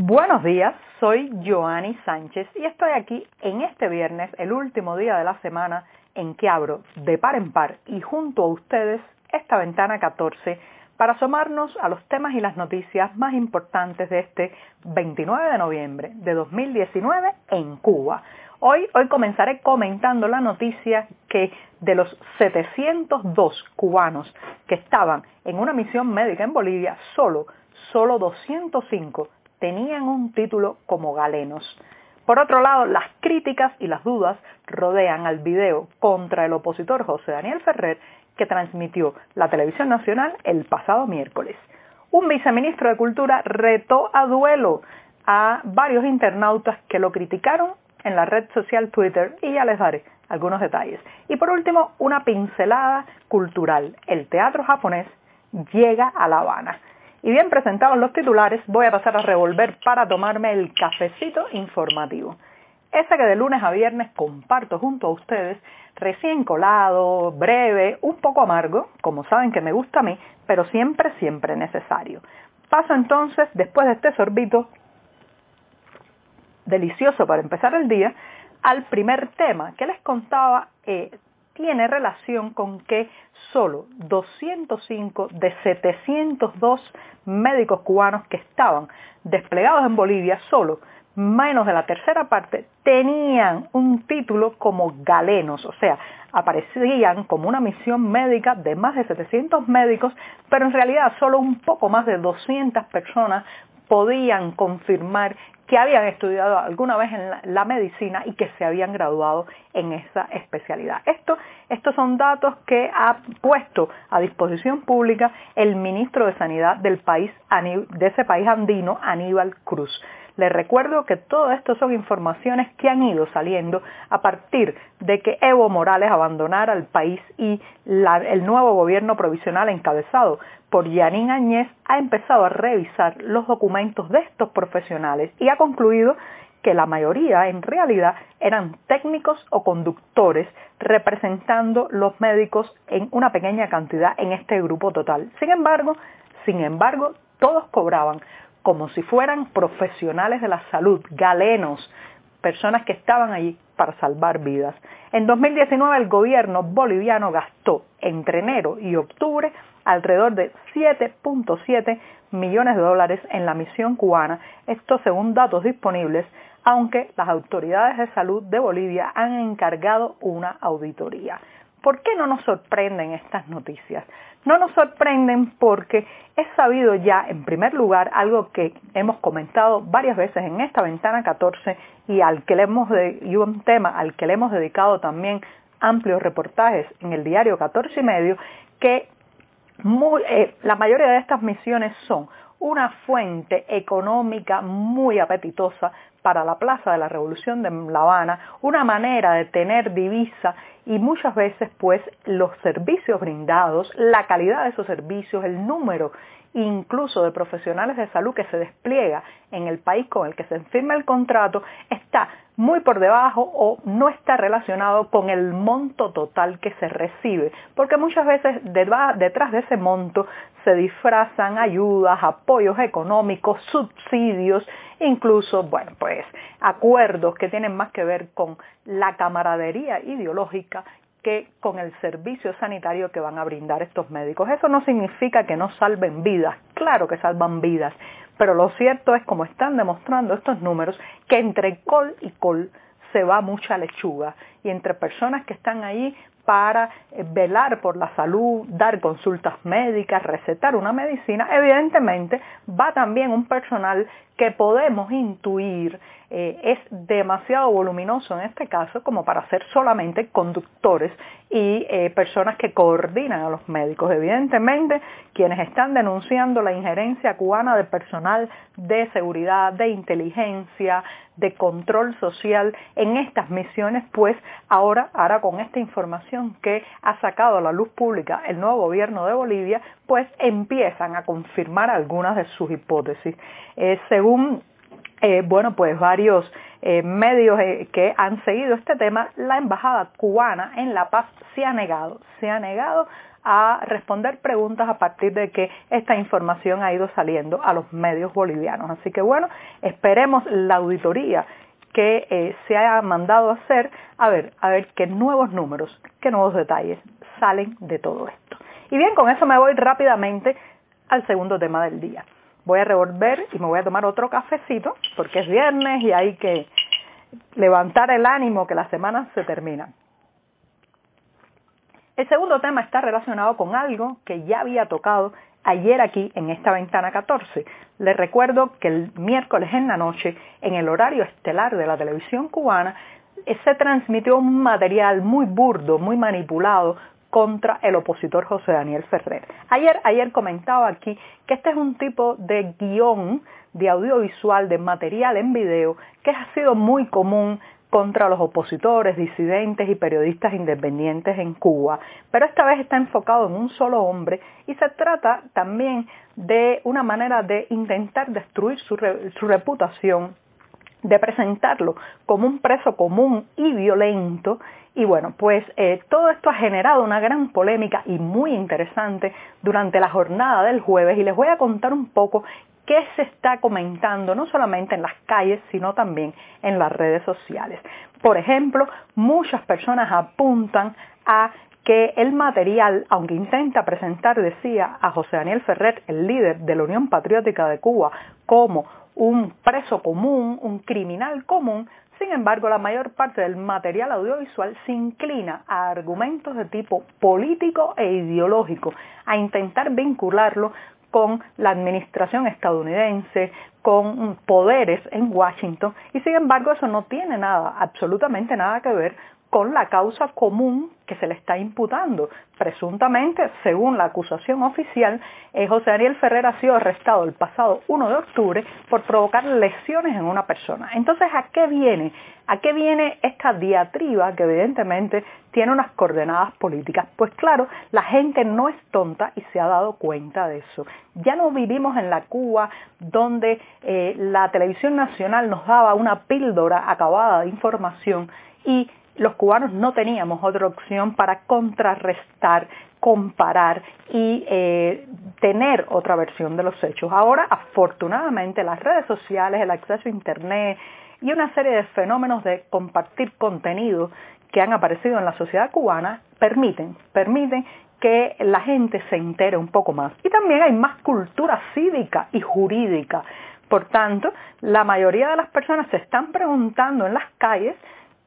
Buenos días, soy Joanny Sánchez y estoy aquí en este viernes, el último día de la semana, en que abro de par en par y junto a ustedes esta ventana 14 para asomarnos a los temas y las noticias más importantes de este 29 de noviembre de 2019 en Cuba. Hoy, hoy comenzaré comentando la noticia que de los 702 cubanos que estaban en una misión médica en Bolivia, solo, solo 205 tenían un título como galenos. Por otro lado, las críticas y las dudas rodean al video contra el opositor José Daniel Ferrer que transmitió la televisión nacional el pasado miércoles. Un viceministro de Cultura retó a duelo a varios internautas que lo criticaron en la red social Twitter y ya les daré algunos detalles. Y por último, una pincelada cultural. El teatro japonés llega a La Habana. Y bien presentados los titulares, voy a pasar a revolver para tomarme el cafecito informativo. Ese que de lunes a viernes comparto junto a ustedes, recién colado, breve, un poco amargo, como saben que me gusta a mí, pero siempre, siempre necesario. Paso entonces, después de este sorbito, delicioso para empezar el día, al primer tema que les contaba eh, tiene relación con que solo 205 de 702 médicos cubanos que estaban desplegados en Bolivia, solo menos de la tercera parte, tenían un título como galenos, o sea, aparecían como una misión médica de más de 700 médicos, pero en realidad solo un poco más de 200 personas podían confirmar que habían estudiado alguna vez en la, medicina y que se habían graduado en esa especialidad. Esto, estos son datos que ha puesto a disposición pública el ministro de Sanidad del país, de ese país andino, Aníbal Cruz. Les recuerdo que todo esto son informaciones que han ido saliendo a partir de que Evo Morales abandonara el país y el nuevo gobierno provisional encabezado por Yanín Añez ha empezado a revisar los documentos de estos profesionales y ha concluido que la mayoría en realidad eran técnicos o conductores representando los médicos en una pequeña cantidad en este grupo total. Sin embargo, sin embargo, todos cobraban como si fueran profesionales de la salud, galenos, personas que estaban allí para salvar vidas. En 2019 el gobierno boliviano gastó entre enero y octubre alrededor de 7.7 millones de dólares en la misión cubana, esto según datos disponibles, aunque las autoridades de salud de Bolivia han encargado una auditoría. ¿Por qué no nos sorprenden estas noticias? No nos sorprenden porque es sabido ya, en primer lugar, algo que hemos comentado varias veces en esta ventana 14 y, al que le hemos y un tema al que le hemos dedicado también amplios reportajes en el diario 14 y medio, que eh, la mayoría de estas misiones son una fuente económica muy apetitosa para la Plaza de la Revolución de La Habana, una manera de tener divisa y muchas veces pues los servicios brindados, la calidad de esos servicios, el número incluso de profesionales de salud que se despliega en el país con el que se firma el contrato está muy por debajo o no está relacionado con el monto total que se recibe, porque muchas veces detrás de ese monto se disfrazan ayudas, apoyos económicos, subsidios, incluso, bueno, pues acuerdos que tienen más que ver con la camaradería ideológica que con el servicio sanitario que van a brindar estos médicos. Eso no significa que no salven vidas, claro que salvan vidas, pero lo cierto es, como están demostrando estos números, que entre col y col se va mucha lechuga y entre personas que están ahí para eh, velar por la salud, dar consultas médicas, recetar una medicina, evidentemente va también un personal que podemos intuir eh, es demasiado voluminoso en este caso como para ser solamente conductores y eh, personas que coordinan a los médicos. Evidentemente, quienes están denunciando la injerencia cubana de personal de seguridad, de inteligencia, de control social en estas misiones, pues ahora, ahora con esta información que ha sacado a la luz pública el nuevo gobierno de Bolivia, pues empiezan a confirmar algunas de sus hipótesis. Eh, según eh, bueno, pues varios eh, medios que han seguido este tema, la embajada cubana en La Paz se ha negado, se ha negado a responder preguntas a partir de que esta información ha ido saliendo a los medios bolivianos. Así que bueno, esperemos la auditoría que eh, se haya mandado a hacer, a ver, a ver qué nuevos números, qué nuevos detalles salen de todo esto. Y bien, con eso me voy rápidamente al segundo tema del día. Voy a revolver y me voy a tomar otro cafecito porque es viernes y hay que levantar el ánimo que la semana se termina. El segundo tema está relacionado con algo que ya había tocado ayer aquí en esta ventana 14. Les recuerdo que el miércoles en la noche, en el horario estelar de la televisión cubana, se transmitió un material muy burdo, muy manipulado contra el opositor José Daniel Ferrer. Ayer, ayer comentaba aquí que este es un tipo de guion de audiovisual, de material en video, que ha sido muy común contra los opositores, disidentes y periodistas independientes en Cuba, pero esta vez está enfocado en un solo hombre y se trata también de una manera de intentar destruir su, reputación, de presentarlo como un preso común y violento y bueno, pues eh, todo esto ha generado una gran polémica y muy interesante durante la jornada del jueves y les voy a contar un poco qué se está comentando no solamente en las calles, sino también en las redes sociales. Por ejemplo, muchas personas apuntan a que el material, aunque intenta presentar, decía, a José Daniel Ferrer, el líder de la Unión Patriótica de Cuba, como un preso común, un criminal común, sin embargo, la mayor parte del material audiovisual se inclina a argumentos de tipo político e ideológico, a intentar vincularlo con la administración estadounidense, con poderes en Washington, y sin embargo eso no tiene nada, absolutamente nada que ver con la causa común que se le está imputando. Presuntamente, según la acusación oficial, eh, José Daniel Ferrer ha sido arrestado el pasado 1 de octubre por provocar lesiones en una persona. Entonces, ¿a qué viene? ¿A qué viene esta diatriba que evidentemente tiene unas coordenadas políticas? Pues claro, la gente no es tonta y se ha dado cuenta de eso. Ya no vivimos en la Cuba donde eh, la televisión nacional nos daba una píldora acabada de información y los cubanos no teníamos otra opción para contrarrestar, comparar y eh, tener otra versión de los hechos. Ahora, afortunadamente, las redes sociales, el acceso a Internet y una serie de fenómenos de compartir contenido que han aparecido en la sociedad cubana permiten, permiten que la gente se entere un poco más. Y también hay más cultura cívica y jurídica. Por tanto, la mayoría de las personas se están preguntando en las calles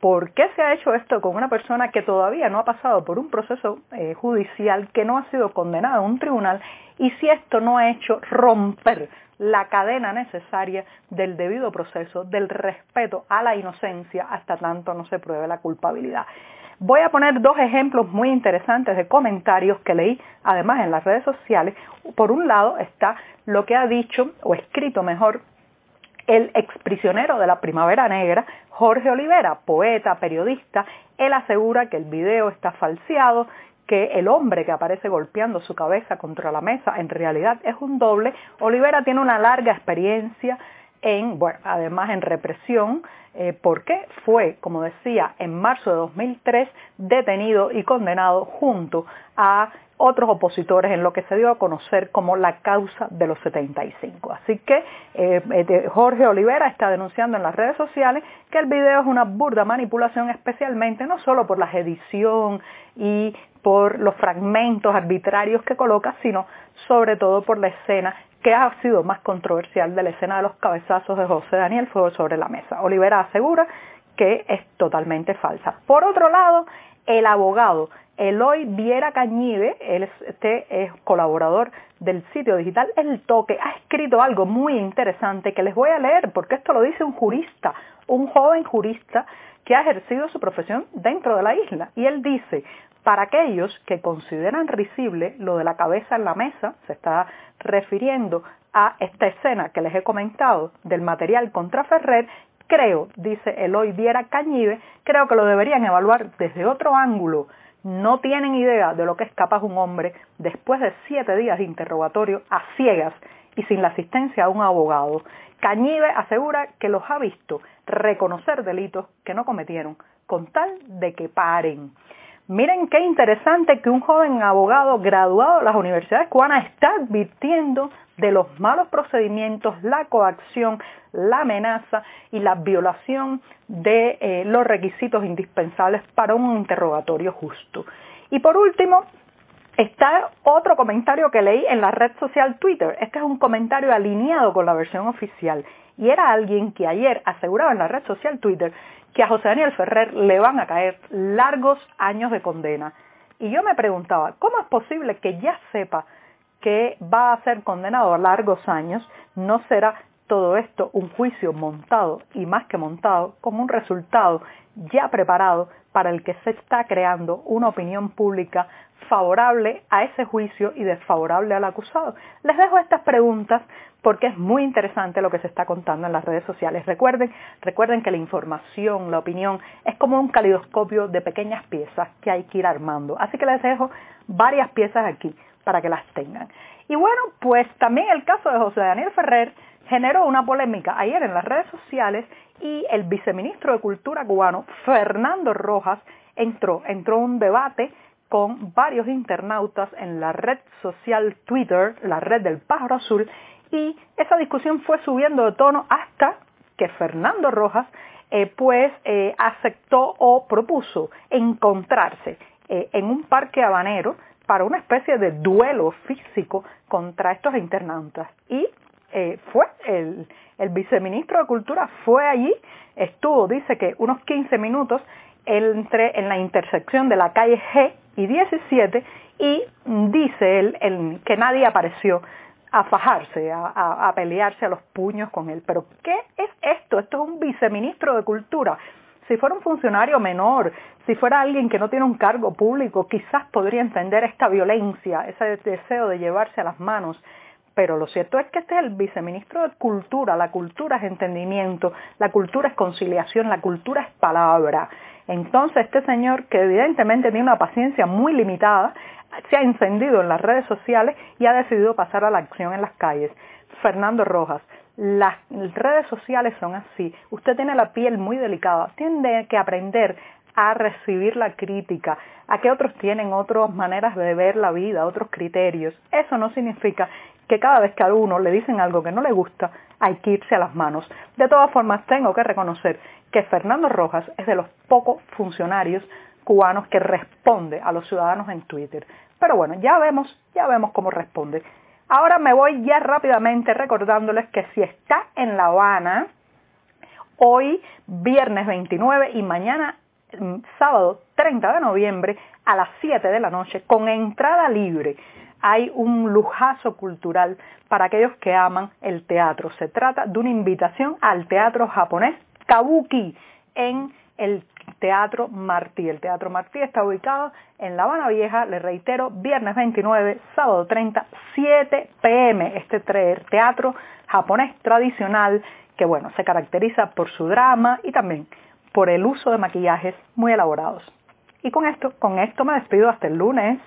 ¿Por qué se ha hecho esto con una persona que todavía no ha pasado por un proceso eh, judicial, que no ha sido condenada a un tribunal y si esto no ha hecho romper la cadena necesaria del debido proceso, del respeto a la inocencia hasta tanto no se pruebe la culpabilidad? Voy a poner dos ejemplos muy interesantes de comentarios que leí además en las redes sociales. Por un lado está lo que ha dicho, o escrito mejor, el exprisionero de la Primavera Negra, Jorge Olivera, poeta, periodista, él asegura que el video está falseado, que el hombre que aparece golpeando su cabeza contra la mesa en realidad es un doble. Olivera tiene una larga experiencia en, bueno, además en represión, eh, porque fue, como decía, en marzo de 2003 detenido y condenado junto a otros opositores en lo que se dio a conocer como la causa de los 75. Así que eh, eh, Jorge Olivera está denunciando en las redes sociales que el video es una burda manipulación, especialmente no solo por la edición y por los fragmentos arbitrarios que coloca, sino sobre todo por la escena que ha sido más controversial de la escena de los cabezazos de José Daniel Fuego sobre la mesa. Olivera asegura que es totalmente falsa. Por otro lado, el abogado Eloy Viera Cañive, él este es colaborador del sitio digital El Toque, ha escrito algo muy interesante que les voy a leer porque esto lo dice un jurista, un joven jurista que ha ejercido su profesión dentro de la isla. Y él dice, para aquellos que consideran risible lo de la cabeza en la mesa, se está refiriendo a esta escena que les he comentado del material contra Ferrer, creo, dice Eloy Viera Cañive, creo que lo deberían evaluar desde otro ángulo no tienen idea de lo que es capaz un hombre después de siete días de interrogatorio a ciegas y sin la asistencia de un abogado. Cañive asegura que los ha visto reconocer delitos que no cometieron con tal de que paren. Miren qué interesante que un joven abogado graduado de las universidades cubanas está advirtiendo de los malos procedimientos, la coacción, la amenaza y la violación de eh, los requisitos indispensables para un interrogatorio justo. Y por último, está otro comentario que leí en la red social Twitter. Este es un comentario alineado con la versión oficial. Y era alguien que ayer aseguraba en la red social Twitter que a José Daniel Ferrer le van a caer largos años de condena. Y yo me preguntaba, ¿cómo es posible que ya sepa que va a ser condenado a largos años? ¿No será todo esto un juicio montado y más que montado como un resultado ya preparado para el que se está creando una opinión pública favorable a ese juicio y desfavorable al acusado. Les dejo estas preguntas porque es muy interesante lo que se está contando en las redes sociales. Recuerden, recuerden que la información, la opinión, es como un calidoscopio de pequeñas piezas que hay que ir armando. Así que les dejo varias piezas aquí para que las tengan. Y bueno, pues también el caso de José Daniel Ferrer generó una polémica ayer en las redes sociales y el viceministro de Cultura cubano, Fernando Rojas, entró, entró un debate con varios internautas en la red social Twitter, la red del pájaro azul, y esa discusión fue subiendo de tono hasta que Fernando Rojas eh, pues eh, aceptó o propuso encontrarse eh, en un parque habanero para una especie de duelo físico contra estos internautas. Y fue el, el viceministro de Cultura fue allí, estuvo, dice que unos 15 minutos entre en la intersección de la calle G y 17 y dice él que nadie apareció a fajarse, a, a, pelearse a los puños con él. Pero ¿qué es esto? Esto es un viceministro de Cultura. Si fuera un funcionario menor, si fuera alguien que no tiene un cargo público, quizás podría entender esta violencia, ese deseo de llevarse a las manos. Pero lo cierto es que este es el viceministro de Cultura. La cultura es entendimiento, la cultura es conciliación, la cultura es palabra. Entonces este señor, que evidentemente tiene una paciencia muy limitada, se ha encendido en las redes sociales y ha decidido pasar a la acción en las calles. Fernando Rojas, las redes sociales son así. Usted tiene la piel muy delicada, tiene que aprender a recibir la crítica, a que otros tienen otras maneras de ver la vida, otros criterios. Eso no significa que cada vez que a uno le dicen algo que no le gusta, hay que irse a las manos. De todas formas, tengo que reconocer que Fernando Rojas es de los pocos funcionarios cubanos que responde a los ciudadanos en Twitter. Pero bueno, ya vemos, ya vemos cómo responde. Ahora me voy ya rápidamente recordándoles que si está en La Habana, hoy viernes 29 y mañana mm, sábado 30 de noviembre a las 7 de la noche con entrada libre hay un lujazo cultural para aquellos que aman el teatro. Se trata de una invitación al teatro japonés Kabuki en el Teatro Martí. El Teatro Martí está ubicado en La Habana Vieja, le reitero, viernes 29, sábado 30, 7 pm. Este teatro japonés tradicional que bueno, se caracteriza por su drama y también por el uso de maquillajes muy elaborados. Y con esto, con esto me despido hasta el lunes.